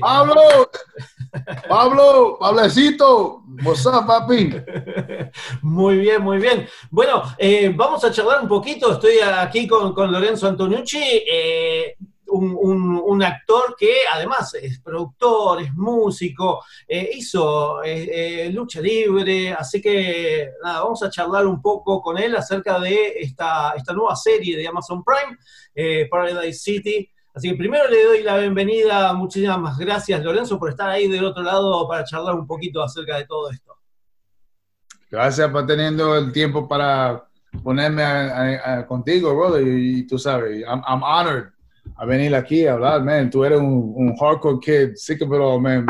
Pablo, Pablo, Pablecito, what's up, papi? Muy bien, muy bien. Bueno, eh, vamos a charlar un poquito. Estoy aquí con, con Lorenzo Antoniucci, eh, un, un- un actor que además es productor, es músico, eh, hizo eh, eh, lucha libre, así que nada, vamos a charlar un poco con él acerca de esta, esta nueva serie de Amazon Prime, Paradise City. Así que primero le doy la bienvenida, muchísimas gracias Lorenzo por estar ahí del otro lado para charlar un poquito acerca de todo esto. Gracias por teniendo el tiempo para ponerme a- a- a- contigo, brother. Y, y tú sabes, I'm, I'm honored a venir aquí a hablar, man. Tú eres un, un hardcore kid, sí que, pero, man,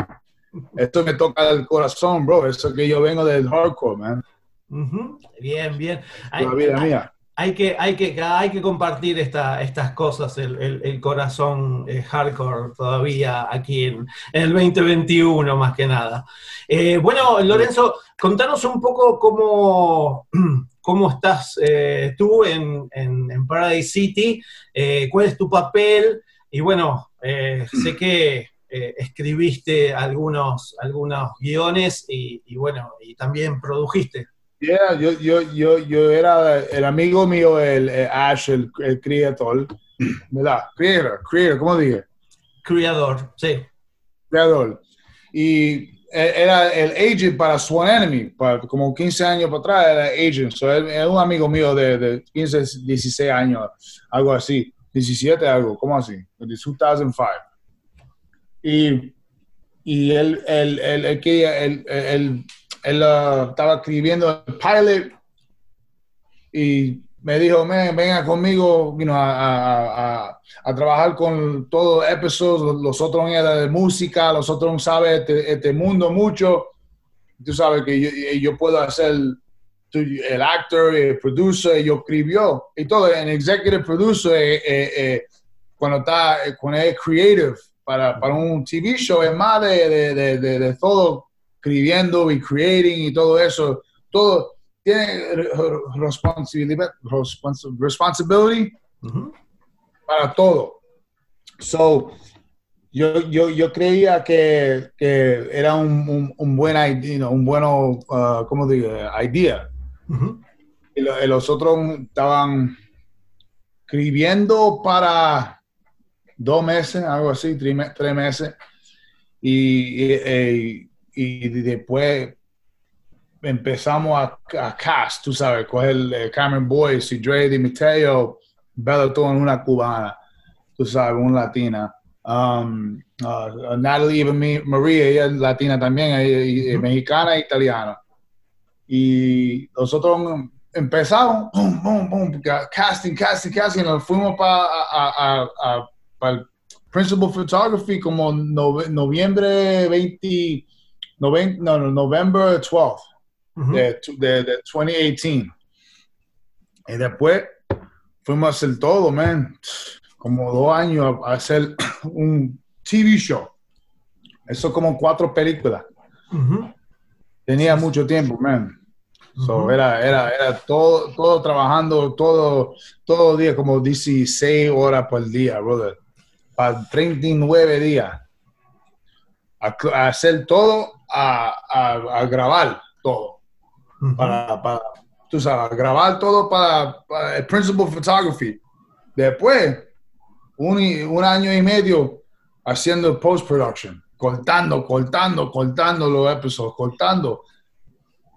esto me toca el corazón, bro. Eso que yo vengo del hardcore, man. Ujú, Bien, bien. Hay, La vida hay- mía. Hay que, hay, que, hay que compartir esta, estas cosas, el, el- el corazón eh, hardcore todavía aquí en, en el 2021 más que nada. Eh, bueno, Lorenzo, contanos un poco cómo, cómo estás eh, tú en, en- en Paradise City, cuál es tu papel y bueno, sé que escribiste algunos, algunos guiones y, y bueno, y también produjiste. Yeah, yo, yo, yo, yo era el amigo mío, el, el Ash, el, el creador, ¿verdad? Creator, creator, ¿cómo dije? Creador, sí. creador. Y él era el agent para Swan Enemy, para, como 15 años para atrás era agent. So, él es un amigo mío de, de 15, 16 años, algo así. 17 algo, ¿cómo así? De 2005. Y, y él, él, él, él, él, él, él, él, uh, estaba escribiendo el pilot y me dijo, "Man, venga conmigo you know, a, a- a- trabajar con todos los episodios, los otros eran de música, los otros saben este, este mundo mucho. Tú sabes que yo, yo puedo hacer el actor, el producer, yo escribió y todo. En executive producer, eh, eh, eh, cuando está, eh, cuando es creative para, para un TV show, es más de, de, de- de todo escribiendo y creating y todo eso. Todo tiene re- responsabilidad, respons- responsibility para todo. So, yo, yo, yo creía que, que era un, un, un buen idea, you know, un bueno, uh, ¿cómo digo? Idea. Y, lo- y los otros estaban escribiendo para dos meses, algo así, tres, me- tres meses. Y, y, y- y después empezamos a, a cast, tú sabes, coger eh, Cameron Boyce y Dre Di Mateo, Bella todo en una cubana, tú sabes, una latina. Um, uh, Natalie Mi- Maria, ella es latina también, ella- es mexicana e italiana. Y nosotros empezamos, boom, boom, boom, ca- casting, casting, casting, nos fuimos para el Principal Photography como nove- noviembre 20, noven- no, no, November 12 Ujú. de, de, de 2018. Y después fuimos a hacer todo, man. Como dos años a hacer un TV show. Eso como cuatro películas. Tenía mucho tiempo, man. So, era, era, era todo, todo trabajando, todo, todo día, como 16 horas por día, brother. Para 39 días. A, a hacer todo, a, a, a grabar todo. Para, para, tú sabes, grabar todo para, para el principal photography. Después, un, un año y medio haciendo post-production, cortando, cortando, cortando los episodios, cortando.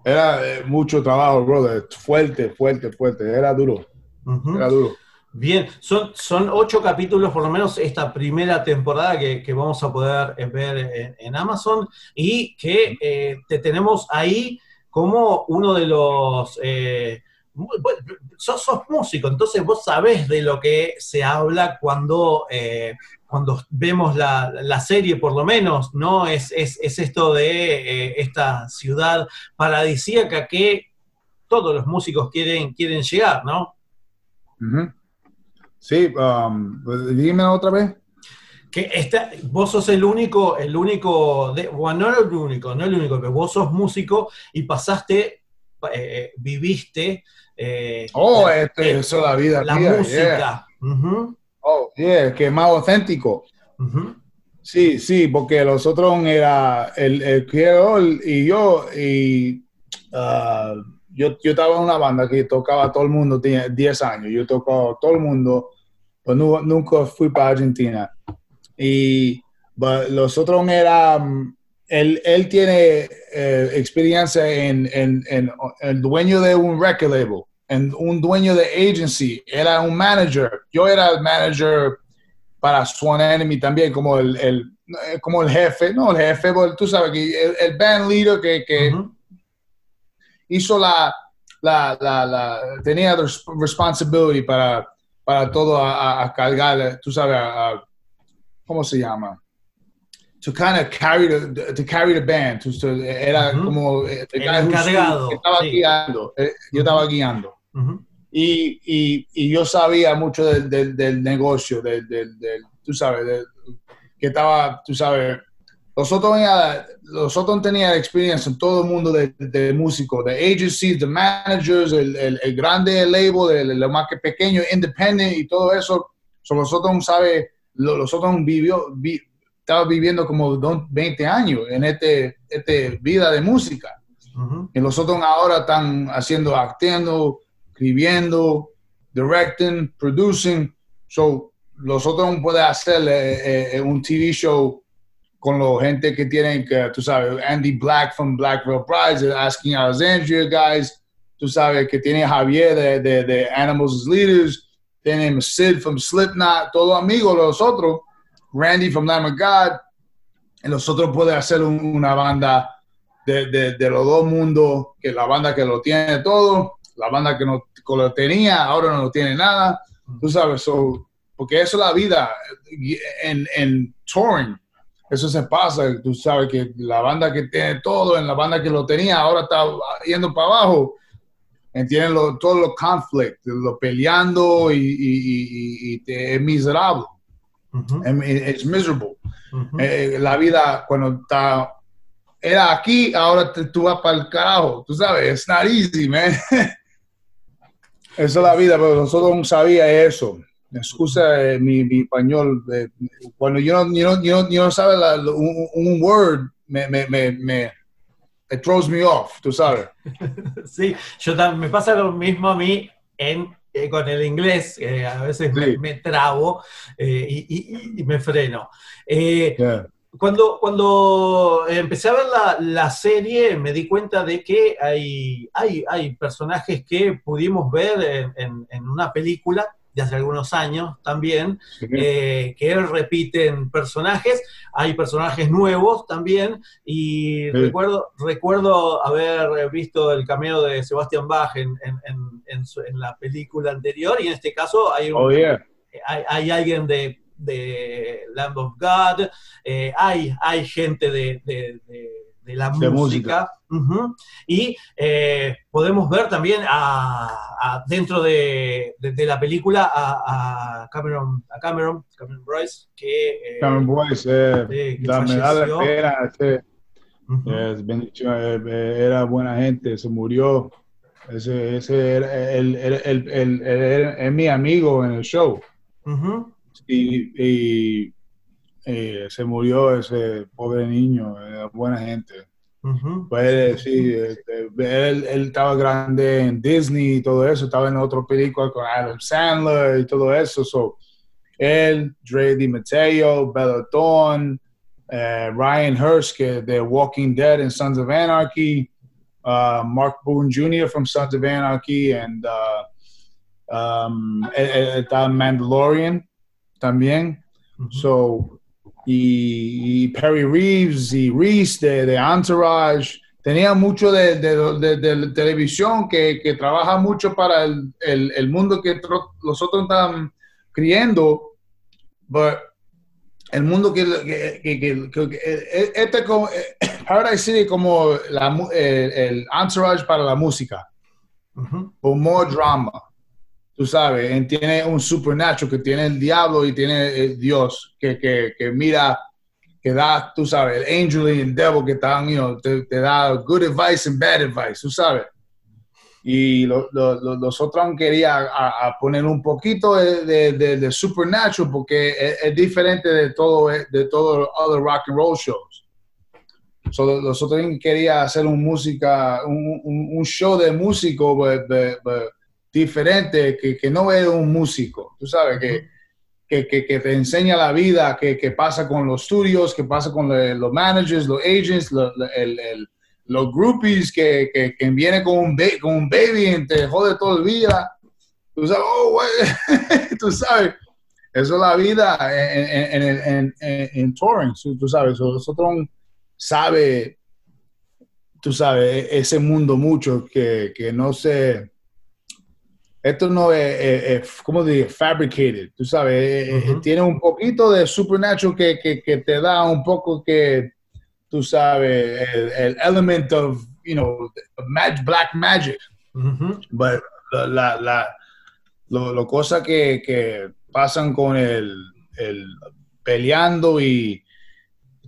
Era eh, mucho trabajo, brother. Fuerte, fuerte, fuerte. Era duro, era duro. Bien, son, son ocho capítulos, por lo menos esta primera temporada que, que vamos a poder eh, ver en, Amazon y que eh, te tenemos ahí como uno de los, eh, sos, músico, entonces vos sabés de lo que se habla cuando, eh, cuando vemos la, la, serie, por lo menos, ¿no? Es, es, es esto de esta ciudad paradisíaca que todos los músicos quieren, quieren llegar, ¿no? Uh. Sí, um, dime otra vez que esta, vos sos el único, el único, de, bueno, no el único, no el único, que vos sos músico y pasaste, eh, viviste. Eh, oh, la, este, eh, eso es la vida. La mía, música. Yeah. Uh -huh. Oh, yeah, que es más auténtico. Uh -huh. Sí, sí, porque los otros era el, el creador y yo, y uh, yo, yo estaba en una banda que tocaba todo el mundo, tenía 10 años, yo tocaba todo el mundo, pero no, nunca fui para Argentina y los otros era, él, él tiene eh, experiencia en, en, en, el dueño de un record label, en un dueño de agency, era un manager, yo era el manager para Swan Enemy también, como el, el como el jefe, no el jefe, tú sabes, que el, el band leader que, que uh -huh. Hizo la, la, la, la, tenía responsibility para, para todo a, a cargar, tú sabes, a, a ¿cómo se llama? To kind of carry the, to carry the band. To, to, era uh -huh. como el, el encargado. Estaba sí. guiando. Eh, yo estaba guiando. Uh -huh. y, y, y, yo sabía mucho del, del, del negocio, del, del, tú sabes, que estaba, tú sabes, nosotros teníamos experiencia en todo el mundo de, de músicos, de agencies, de managers, el, el, el grande label, el, el, más que pequeño, independent y todo eso. So, nosotros sabe nosotros vivió, vi, estaba viviendo como 20 años en este, este vida de música. Uh -huh. Y nosotros ahora están haciendo, actuando, escribiendo, directing, producing. So, nosotros podemos hacer eh, eh, un TV show con la gente que tienen, que tú sabes, Andy Black from Blackville Prize, Asking Alexandria Guys, tú sabes, que tiene Javier de, de, Animals as Leaders, tenemos Sid from Slipknot, todos amigos de nosotros, Randy from Lamb of God, y nosotros podemos hacer un, una banda de, de, de, los dos mundos, que la banda que lo tiene todo, la banda que no que lo tenía, ahora no lo tiene nada, tú sabes, so, porque eso es la vida en, en touring, eso se pasa, tú sabes que la banda que tiene todo, en la banda que lo tenía, ahora está yendo para abajo, entienden lo, todos los conflictos, lo peleando y, y, y, y te, es miserable. Uh -huh. Es miserable. Uh -huh. eh, la vida cuando está era aquí, ahora te, tú vas para el carajo, tú sabes, it's not easy, man. Esa es la vida, pero nosotros no sabía eso. Excusa eh, mi, mi, español. Eh, cuando yo no, yo no, yo no, yo no sabe la, un, un, word, me, me, me, me it throws me off, tú sabes. sí, yo también, me pasa lo mismo a mí en, eh, con el inglés, eh, a veces sí. me, me, trabo eh, y, y, y, me freno. Yeah. Cuando, cuando empecé a ver la, la, serie me di cuenta de que hay, hay, hay personajes que pudimos ver en, en, en una película de hace algunos años también, sí. eh, que repiten personajes, hay personajes nuevos también, y recuerdo, recuerdo haber visto el cameo de Sebastian Bach en, en, en, su, en, la película anterior, y en este caso hay, un, oh, yeah. hay, hay, alguien de, de Lamb of God, eh, hay, hay gente de, de, de la de música. música. Uh -huh. Y eh, podemos ver también a, a dentro de, de, de, la película a, a, Cameron, a Cameron, Cameron Bryce, que... Eh, Cameron Bryce, eh, que la medalla de este, uh -huh. era buena gente, se murió. Ese, ese era, el, el, el, el, es mi amigo en el show. Uh -huh. y, y eh, se murió ese pobre niño, buena gente. Uh -huh. Puede decir, este, él, él, estaba grande en Disney y todo eso, estaba en otra película con Adam Sandler y todo eso. So, él, Dre Di Matteo, Bella Thorne, uh, Ryan Hurst, que de Walking Dead and Sons of Anarchy, uh, Mark Boone Jr. from Sons of Anarchy, and uh, um, está Mandalorian también. Uh -huh. So, y, y, Perry Reeves y Reese de, de, Entourage tenía mucho de, de, de, televisión que, que, trabaja mucho para el, el, el mundo que nosotros están criando, pero el mundo que, que, que este como, Paradise City como la, el, el, entourage para la música, uh more drama, tú sabes, tiene un supernatural que tiene el diablo y tiene el Dios que, que, que mira que da, tú sabes, el angel y el devil que están, you know, te, te, da good advice and bad advice, tú sabes. Y lo, lo, lo, los otros quería a, a, poner un poquito de, de, de supernatural porque es, es, diferente de todo de todos los other rock and roll shows. So, nosotros quería hacer un música, un, un, un show de músico but, but, but diferente que, que, no es un músico, tú sabes que que, que, que, te enseña la vida, que, pasa con los estudios, que pasa con le, los managers, los agents, lo, el, el, los groupies, que, que, viene con un, con un baby y te jode todo el día. Tú sabes, oh, tú sabes, eso es la vida en, en, en, en touring, tú sabes, nosotros sabe, tú sabes, ese mundo mucho que, que no se esto no es, es, es ¿cómo digo? Fabricated, tú sabes, uh -huh. tiene un poquito de supernatural que, que, que, te da un poco que, tú sabes, el, el element of, you know, mag, black magic. Uh -huh. But la, la, lo, lo cosa que, que, pasan con el, el peleando y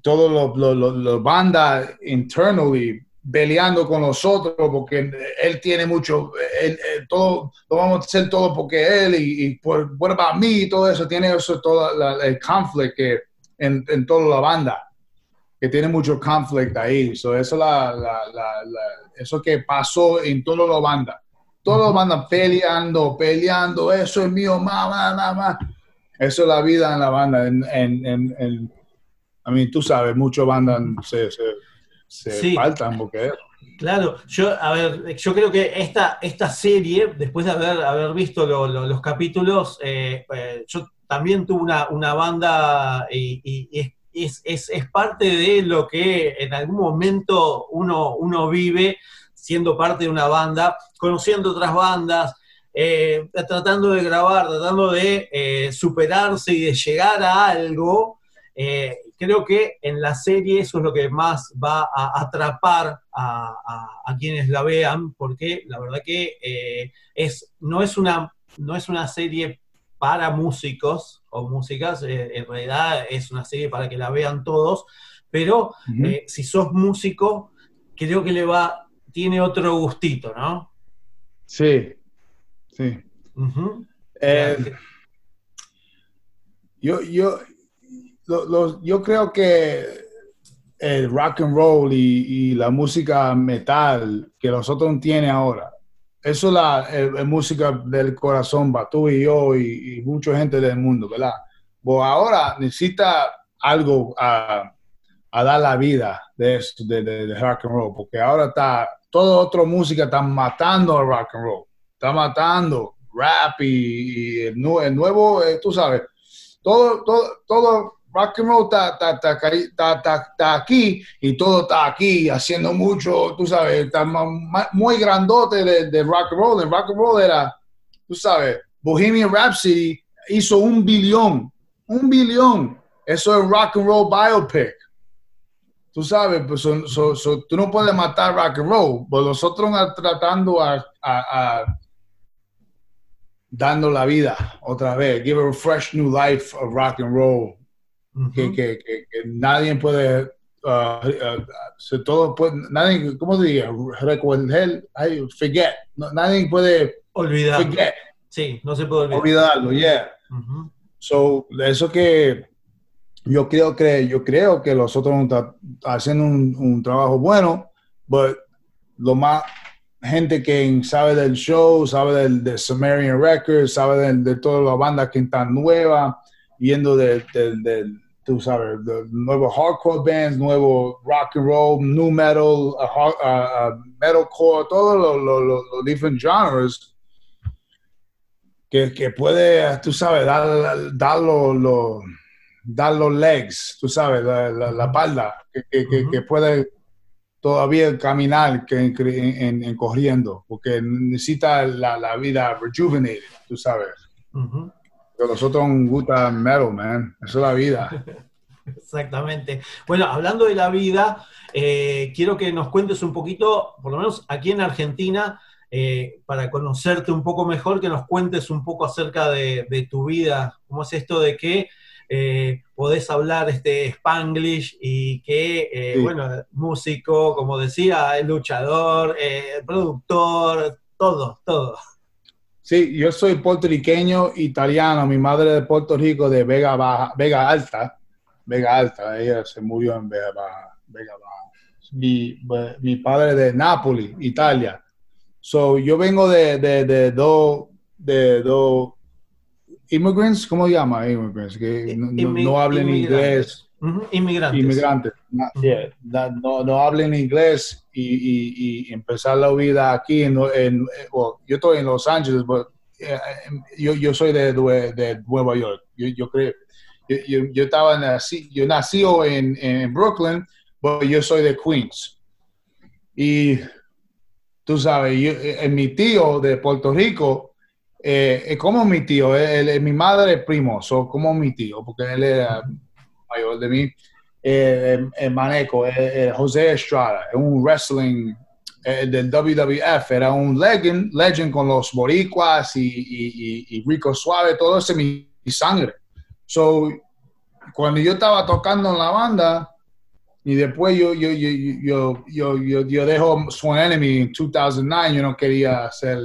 todo lo, lo, lo, lo banda internally peleando con nosotros porque él tiene mucho, él, él, todo, lo vamos a hacer todo porque él y, y por what about me y todo eso, tiene eso, todo la, el conflict que en, en, toda la banda, que tiene mucho conflict ahí. So eso, la, eso que pasó en toda la banda. Todos los bandas peleando, peleando, eso es mío, mamá, mamá. Eso es la vida en la banda. En, en, en, en I mean, tú sabes, muchos bandas se, se se sí. faltan Claro, yo, a ver, yo creo que esta, esta serie, después de haber, haber visto lo, lo, los capítulos, eh, eh, yo también tuve una, una banda y, y, es, es, es, parte de lo que en algún momento uno, uno vive siendo parte de una banda, conociendo otras bandas, eh, tratando de grabar, tratando de superarse y de llegar a algo. Eh, creo que en la serie eso es lo que más va a atrapar a, a, a quienes la vean, porque la verdad que eh, es, no, es una, no es una serie para músicos o músicas, eh, en realidad es una serie para que la vean todos, pero uh -huh. si sos músico, creo que le va, tiene otro gustito, ¿no? Sí, sí. Uh -huh. yo, yo, lo, lo, yo creo que el rock and roll y, la música metal que nosotros tiene ahora, eso es la el, música del corazón, tú y yo y, y, mucha gente del mundo, ¿verdad? Pues ahora necesita algo a, a, dar la vida de esto, de, de, de, rock and roll, porque ahora está, toda otra música está matando al rock and roll, está matando rap y, y el, el, nuevo, eh, tú sabes, todo, todo, todo rock and roll está, está, está, está, aquí y todo está aquí, haciendo mucho, tú sabes, está muy grandote de, de, rock and roll. El rock and roll era, tú sabes, Bohemian Rhapsody hizo un billón, un billón. Eso es rock and roll biopic. Tú sabes, pues, so, so, so, tú no puedes matar rock and roll, pues nosotros tratando a, a, a dando la vida otra vez, give a fresh new life of rock and roll Uh -huh. que, que, que, que, nadie puede, uh, uh, todo puede, nadie, ¿cómo diga? Recordar, forget, no, nadie puede olvidar. Forget. Sí, no se puede olvidar. Olvidarlo, yeah. -huh. So, eso que yo creo que, yo creo que nosotros estamos haciendo un, un trabajo bueno, but lo más gente que sabe del show, sabe del de Sumerian Records, sabe de, de todas las bandas que están nuevas, yendo del de, de, tú sabes, de nuevos hardcore bands, nuevo rock and roll, new metal, uh, uh, uh, metalcore, todos los lo, lo, different genres que, que, puede, tú sabes, dar, dar, lo, lo, dar los legs, tú sabes, la, la, la espalda, que, que, uh -huh. que, puede todavía caminar que en, corriendo, porque necesita la, la, vida rejuvenated, tú sabes. Pero nosotros nos gusta metal, man. Eso es la vida. Exactamente. Bueno, hablando de la vida, eh, quiero que nos cuentes un poquito, por lo menos aquí en Argentina, eh, para conocerte un poco mejor, que nos cuentes un poco acerca de, tu vida, cómo es esto de que eh, podés hablar este spanglish y que, bueno, músico, como decía, luchador, productor, todo, todo. Sí, yo soy puertorriqueño italiano, mi madre de Puerto Rico, de Vega Baja, Vega Alta, Vega Alta, ella se murió en Vega Baja. Vega Baja. Mi, mi padre de Nápoles, Italia. So, yo vengo de, de, de dos de do immigrants, ¿cómo se llama? Immigrants, que no, hablen inglés. Inmigrantes. Inmigrantes. No, no, hablen inglés y, y, empezar la vida aquí. En, en yo estoy en Los Ángeles, pero eh, yo, yo soy de, de, Nueva York. Yo, yo creo yo, yo, estaba nací, yo nací en, en Brooklyn, pero yo soy de Queens. Y tú sabes, yo, eh, mi tío de Puerto Rico, eh, es como mi tío, él, mi madre es primo, so, como mi tío, porque él era mayor de mí. Eh, el maneco, José Estrada, es un wrestling del WWF, era un legend, legend con los boricuas y, y, y, Rico Suave, todo eso mi sangre. So, cuando yo estaba tocando en la banda, y después yo, yo, yo, yo, yo, yo, yo dejo Swan Enemy en 2009, yo no quería hacer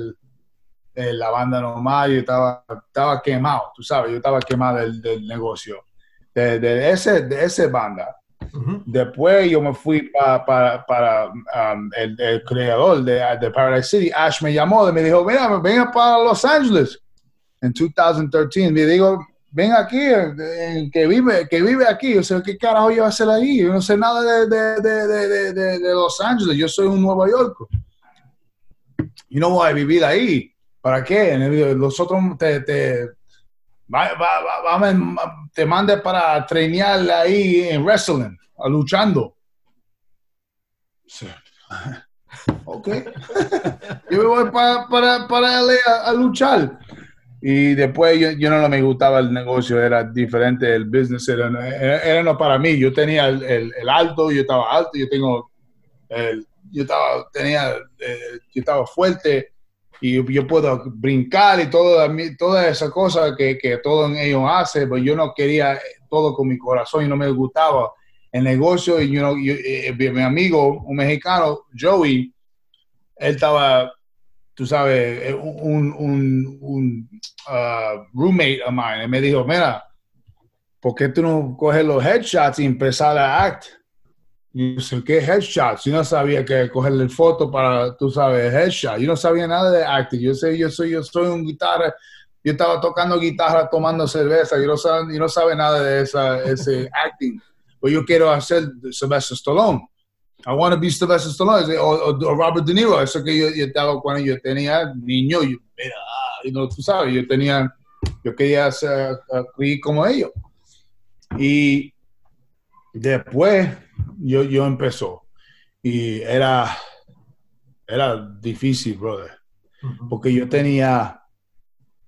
eh, la banda normal, yo estaba, estaba quemado, tú sabes, yo estaba quemado del, del negocio, de, de, ese, de ese banda. Después yo me fui para, para um, el, el, creador de, de, Paradise City, Ash me llamó y me dijo, mira, venga para Los Ángeles en 2013. Me digo, ven aquí, que vive, que vive aquí, o sea, ¿qué carajo yo voy a hacer ahí? Yo no sé nada de, de, de, de, Los Ángeles, yo soy un Nueva York. Y no voy a vivir ahí. ¿Para qué? Los otros te, te, va, va, va, te mande para trainear ahí en wrestling, a luchando. Sí. ok. yo me voy para, para, para a, a luchar. Y después yo, yo, no me gustaba el negocio, era diferente, el business era, era, no para mí. Yo tenía el, el, alto, yo estaba alto, yo tengo, el, yo estaba, tenía, eh, yo estaba fuerte y yo puedo brincar y todo, toda esa cosa que, que todo ellos hace, pero yo no quería todo con mi corazón y no me gustaba el negocio. Y yo, yo eh, mi amigo, un mexicano, Joey, él estaba tú sabes, eh, un, un, uh, roommate of mine, me dijo, mira, ¿por qué tú no coges los headshots y empezar a act? Y yo sé, ¿qué headshots? Yo no sabía que cogerle foto para, tú sabes, headshot. Yo no sabía nada de acting. Yo sé, yo soy, yo soy un guitarra. Yo estaba tocando guitarra, tomando cerveza. Yo no sabe, yo no sabe nada de esa, ese acting. Pues yo quiero hacer Sylvester Stallone. I want to be Sylvester Stallone o, o, Robert De Niro. Eso que yo, yo estaba cuando yo tenía niño, yo, mira, y no, tú sabes, yo tenía, yo quería ser como ellos. Y después yo, yo empezó. Y era, era difícil, brother, porque yo tenía,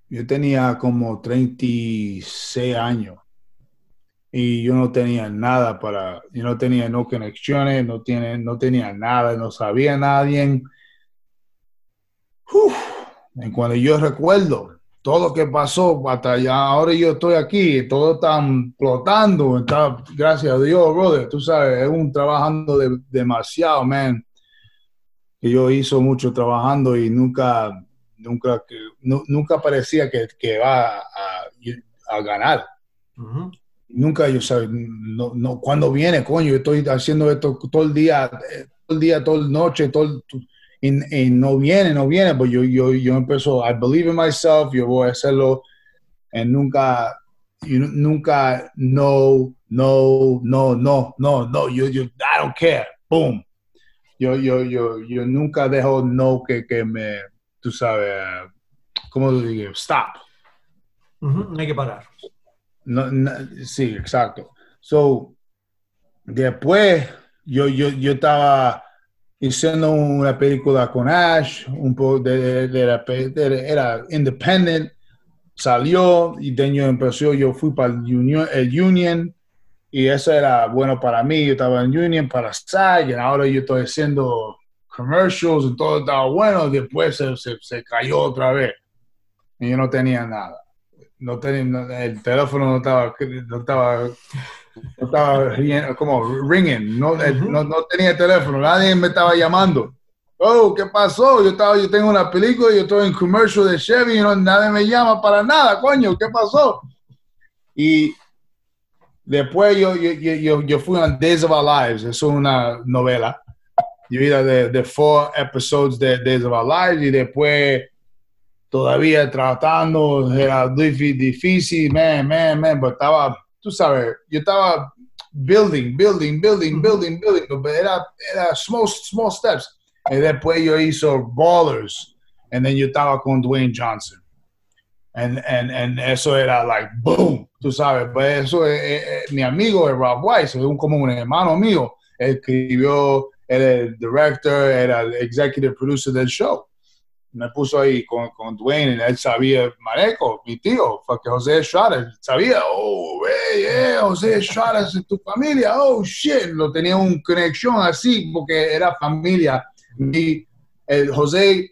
yo tenía como 36 años. Y yo no tenía nada para, yo no tenía no conexiones, no, tiene, no tenía nada, no sabía nadie. Y cuando yo recuerdo todo lo que pasó hasta ya, ahora yo estoy aquí, todo está flotando, está, gracias a Dios, brother, tú sabes, es un trabajando demasiado, man. Que yo hizo mucho trabajando y nunca, nunca, nunca parecía que, que va a, a ganar nunca yo sabes, no, no, cuando viene, coño, yo estoy haciendo esto todo el día, todo el día, toda la noche, todo y, no viene, no viene, pues yo, yo, yo empiezo, I believe in myself, yo voy a hacerlo, y nunca, nunca, no, no, no, no, no, no, yo, yo, I don't care, boom. Yo, yo, yo, yo nunca dejo no que, que me, tú sabes, ¿cómo digo? Stop. no hay que parar. No, sí, exacto. So, después yo, yo, yo estaba haciendo una película con Ash, un poco de, era independent, salió y de empezó, yo fui para el Union, el Union y eso era bueno para mí, yo estaba en Union para SAG y ahora yo estoy haciendo commercials y todo estaba bueno, después se, se, cayó otra vez y yo no tenía nada. No tenía, el teléfono no estaba, no estaba estaba como ringing, no, no, no, tenía teléfono, nadie me estaba llamando. Oh, ¿qué pasó? Yo, estaba, yo tengo una película, yo estoy en commercial de Chevy y no, nadie me llama para nada, coño, ¿qué pasó? Y después yo, yo, yo, yo fui a Days of Our Lives, es una novela. Yo iba de, de four episodes de Days of Our Lives y después todavía tratando, era difícil, man, man, man, pero estaba tú sabes, yo estaba building, building, building, building, building, pero era, era small, small steps. Y después yo hizo Ballers, y then yo estaba con Dwayne Johnson. And, and, and eso era like, boom, tú sabes, pues eso es, eh, eh, mi amigo es Rob Weiss, es un, como un hermano mío, escribió, era el director, era el executive producer del show me puso ahí con, con Dwayne, él sabía, Mareco, mi tío, fue que José Estrada, sabía, oh, hey, eh, José Estrada es tu familia, oh, shit, lo tenía una conexión así, porque era familia. Y el José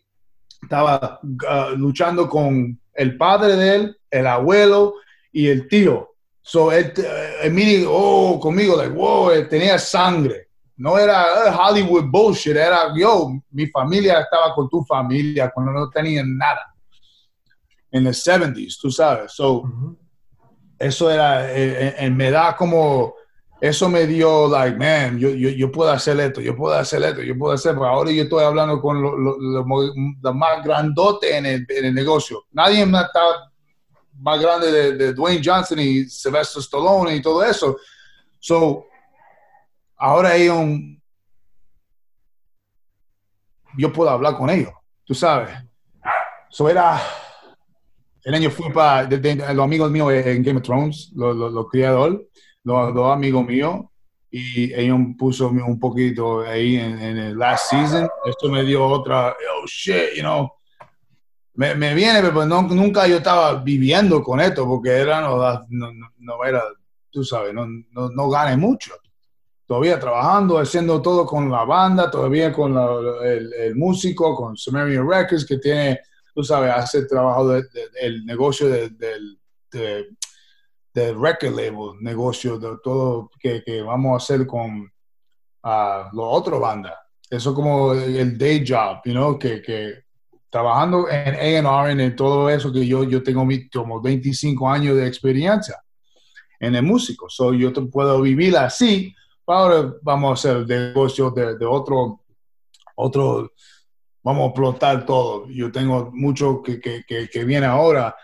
estaba uh, luchando con el padre de él, el abuelo y el tío. So, él, él, oh, conmigo, like, wow, él tenía sangre. No era eh, Hollywood bullshit, era yo, mi familia estaba con tu familia cuando no tenían nada. En los 70s, tú sabes. So, Eso era, eh, eh, me da como, eso me dio, like, man, yo, yo, yo, puedo hacer esto, yo puedo hacer esto, yo puedo hacer, ahora yo estoy hablando con lo, más grandote en el, en el, negocio. Nadie está más grande de, de Dwayne Johnson y Sylvester Stallone y todo eso. So, ahora hay un... Yo puedo hablar con ellos, tú sabes. Eso era... El año fui para los amigos míos en Game of Thrones, los, los, criadores, los dos amigos míos, y ellos puso un poquito ahí en, el last season. Esto me dio otra, oh shit, you know. Me, me viene, pero nunca yo estaba viviendo con esto, porque era, no, no, no era, tú sabes, no, no, no gane mucho todavía trabajando, haciendo todo con la banda, todavía con el, músico, con Sumerian Records, que tiene, tú sabes, hace el trabajo del negocio del de, record label, negocio de todo que, que vamos a hacer con uh, los otros bandas. Eso como el day job, you know, que, que trabajando en A&R, en todo eso, que yo, yo tengo como 25 años de experiencia en el músico. So, yo te puedo vivir así, ahora vamos a hacer negocio de, otro, otro, vamos a explotar todo. Yo tengo mucho que, que, que, viene ahora,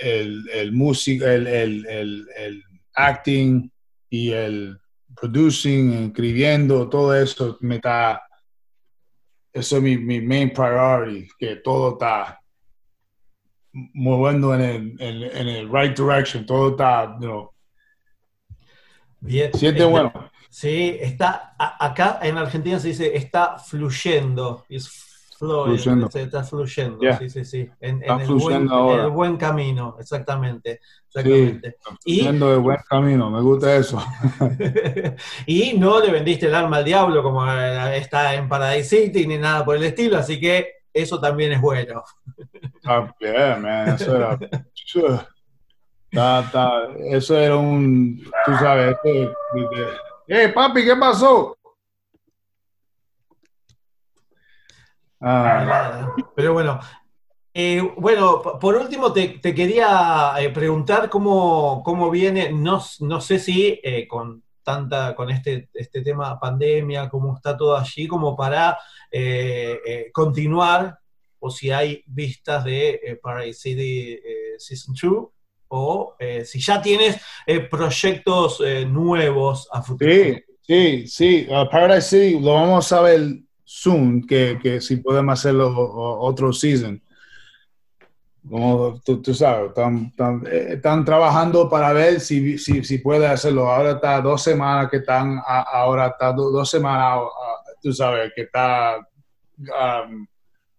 el, el música, el, el, el, acting y el producing, escribiendo, todo eso me está, eso es mi, mi main priority, que todo está moviendo en el, en, el right direction, todo está, you Bien. Siente bueno. Sí, está, acá en Argentina se dice está fluyendo. fluyendo. Está fluyendo, sí, sí, sí. En, el, buen, en el, buen, camino, exactamente. exactamente. Sí, fluyendo de buen camino, me gusta eso. y no le vendiste el arma al diablo como está en Paradise City ni nada por el estilo, así que eso también es bueno. Ah, bien, man, eso era... Eso era un, tú sabes, papi, ¿qué pasó? Ah. Pero bueno, eh, bueno, por último te, quería eh, preguntar cómo, cómo, viene, no, no sé si eh, con tanta, con este, este tema pandemia, cómo está todo allí, como para continuar, o si hay vistas de Paradise City Season 2 o eh, si ya tienes eh, proyectos eh, nuevos a futuro. Sí, sí, sí. Uh, Paradise City lo vamos a ver soon, que, que si podemos hacerlo otro season. Como tú, sabes, están, trabajando para ver si, si, si, puede hacerlo. Ahora está dos semanas que están, ahora está dos semanas tú sabes, que está, um,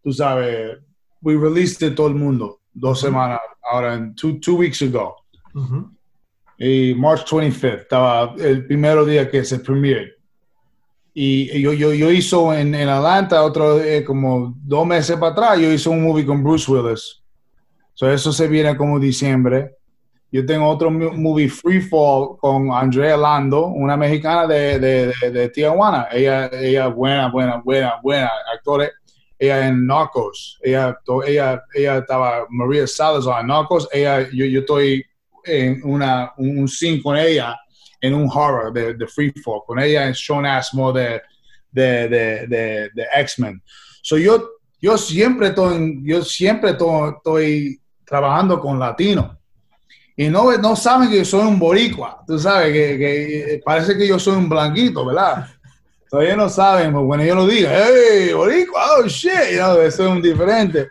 tú sabes, we released it todo el mundo dos semanas, ahora en two, two weeks ago. Y March 25th, estaba el primer día que se premiered. Y yo, yo, yo hizo en, en Atlanta, otro, eh, como dos meses para atrás, yo hice un movie con Bruce Willis. So eso se viene como diciembre. Yo tengo otro movie Free Fall con Andrea Lando, una mexicana de, de, de, Tijuana. Ella, ella buena, buena, buena, buena actores. Ella en Narcos. Ella, ella, ella estaba María Salazar en Narcos. Ella, yo, yo estoy en una, un scene con ella en un horror de, de Free Fall, con ella en Sean Asmore de, de, de, de X-Men. So yo, yo siempre estoy, yo siempre estoy, trabajando con latinos. Y no, no saben que yo soy un boricua, tú sabes, que, que parece que yo soy un blanquito, ¿verdad? Todavía no saben, pues bueno, yo lo digo, hey, boricua, oh shit, you know, eso es un diferente.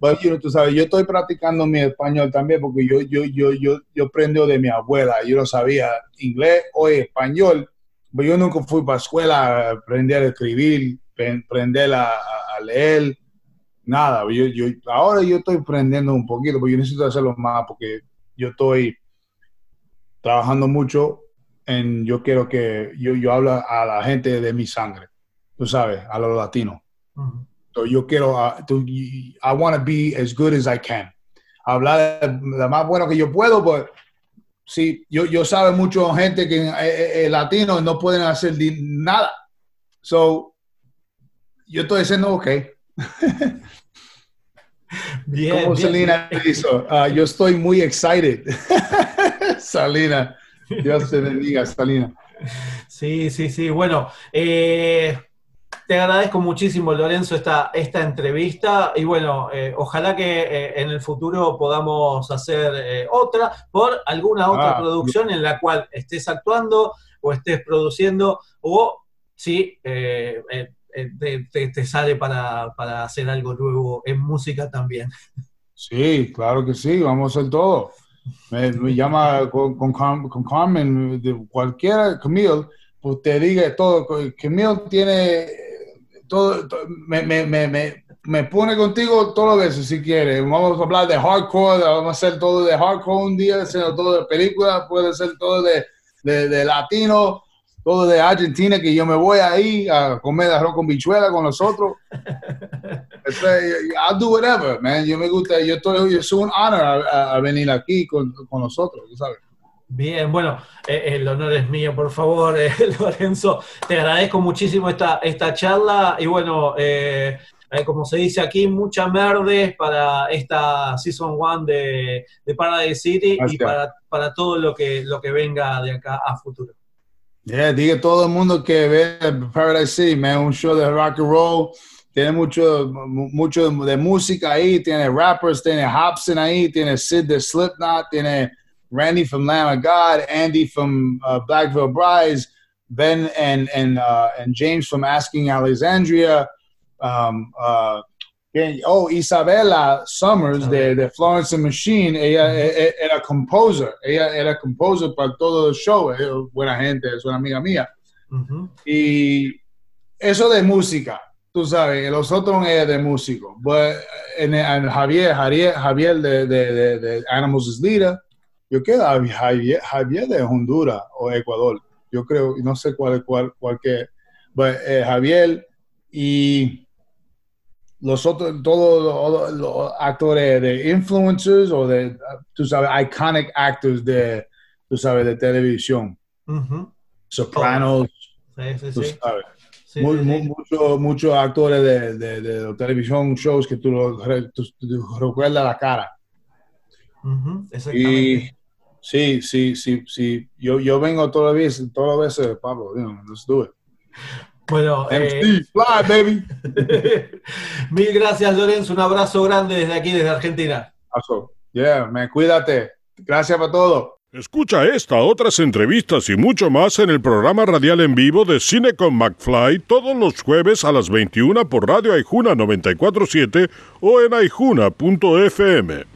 Pero tú sabes, yo estoy practicando mi español también porque yo, yo, yo, yo, yo aprendí de mi abuela, yo no sabía inglés o español, pero yo nunca fui para escuela a aprender a escribir, aprender a, leer, nada. Yo, yo, ahora yo estoy aprendiendo un poquito, pero yo necesito hacerlo más porque yo estoy trabajando mucho en, yo quiero que yo, yo hablo a la gente de mi sangre, tú sabes, a los latinos. yo quiero, uh, to, I want to be as good as I can. Hablar lo más bueno que yo puedo, pues sí, yo, yo sabe mucho gente que eh, eh, eh, latinos no pueden hacer nada. So, yo estoy diciendo, ok. Bien, Como Selena hizo, uh, yo estoy muy excited. Salina, Dios te bendiga, Salina. Sí, sí, sí. Bueno, eh, te agradezco muchísimo, Lorenzo, esta, esta entrevista y bueno, eh, ojalá que eh, en el futuro podamos hacer otra por alguna otra ah, producción en la cual estés actuando o estés produciendo o si te, te, sale para, para, hacer algo nuevo en música también. Sí, claro que sí, vamos a hacer todo. Me, llama con, con, con, Carmen, de cualquiera, Camille, pues te diga todo. Camille tiene todo, me, me, me, me, pone contigo todas las veces si quiere. Vamos a hablar de hardcore, vamos a hacer todo de hardcore un día, hacer todo de película, puede ser todo de, de, de latino todo de Argentina, que yo me voy ahí a comer arroz con bichuela con nosotros. I'll do whatever, man. Yo me gusta, yo estoy, soy un honor a, venir aquí con, con, nosotros, sabes. Bien, bueno, eh, el honor es mío, por favor, eh, Lorenzo. Te agradezco muchísimo esta, esta charla y bueno, eh, como se dice aquí, mucha merde para esta Season 1 de, de Paradise City y para, para todo lo que, lo que venga de acá a futuro. Yeah, diga todo el mundo que ve Paradise City, man, un show de rock and roll. Tiene mucho, mucho de música ahí, tiene rappers, tiene Hobson ahí, tiene Sid de Slipknot, tiene Randy from Lamb of God, Andy from uh, Blackville Brides, Ben and and uh, and James from Asking Alexandria, um, uh, oh, Isabella Summers de, de, Florence and Machine, ella e, e, era composer, ella era composer para todo el show, buena gente, es una amiga mía. Y eso de música, tú sabes, los otros es de músico. But, en, Javier, Javier, Javier de, de, de, Animals is Leader, yo creo Javier, Javier de Honduras o Ecuador, yo creo, no sé cuál, cuál, cuál que, but, eh, Javier y los otros, todos los, actores de influencers o de, tú sabes, iconic actors de, tú sabes, de televisión. Sopranos, tú sabes. Muchos mucho actores de, de, de, televisión, shows que tú, recuerdas la cara. Y sí, sí, sí, sí. Yo, yo vengo todas las veces, todas las veces, Pablo, let's do it. Bueno, eh, baby. mil gracias, Lorenzo. Un abrazo grande desde aquí, desde Argentina. Yeah, me cuídate. Gracias por todo. Escucha esta, otras entrevistas y mucho más en el programa radial en vivo de Cine con McFly todos los jueves a las 21 por Radio Aijuna 947 o en aijuna.fm.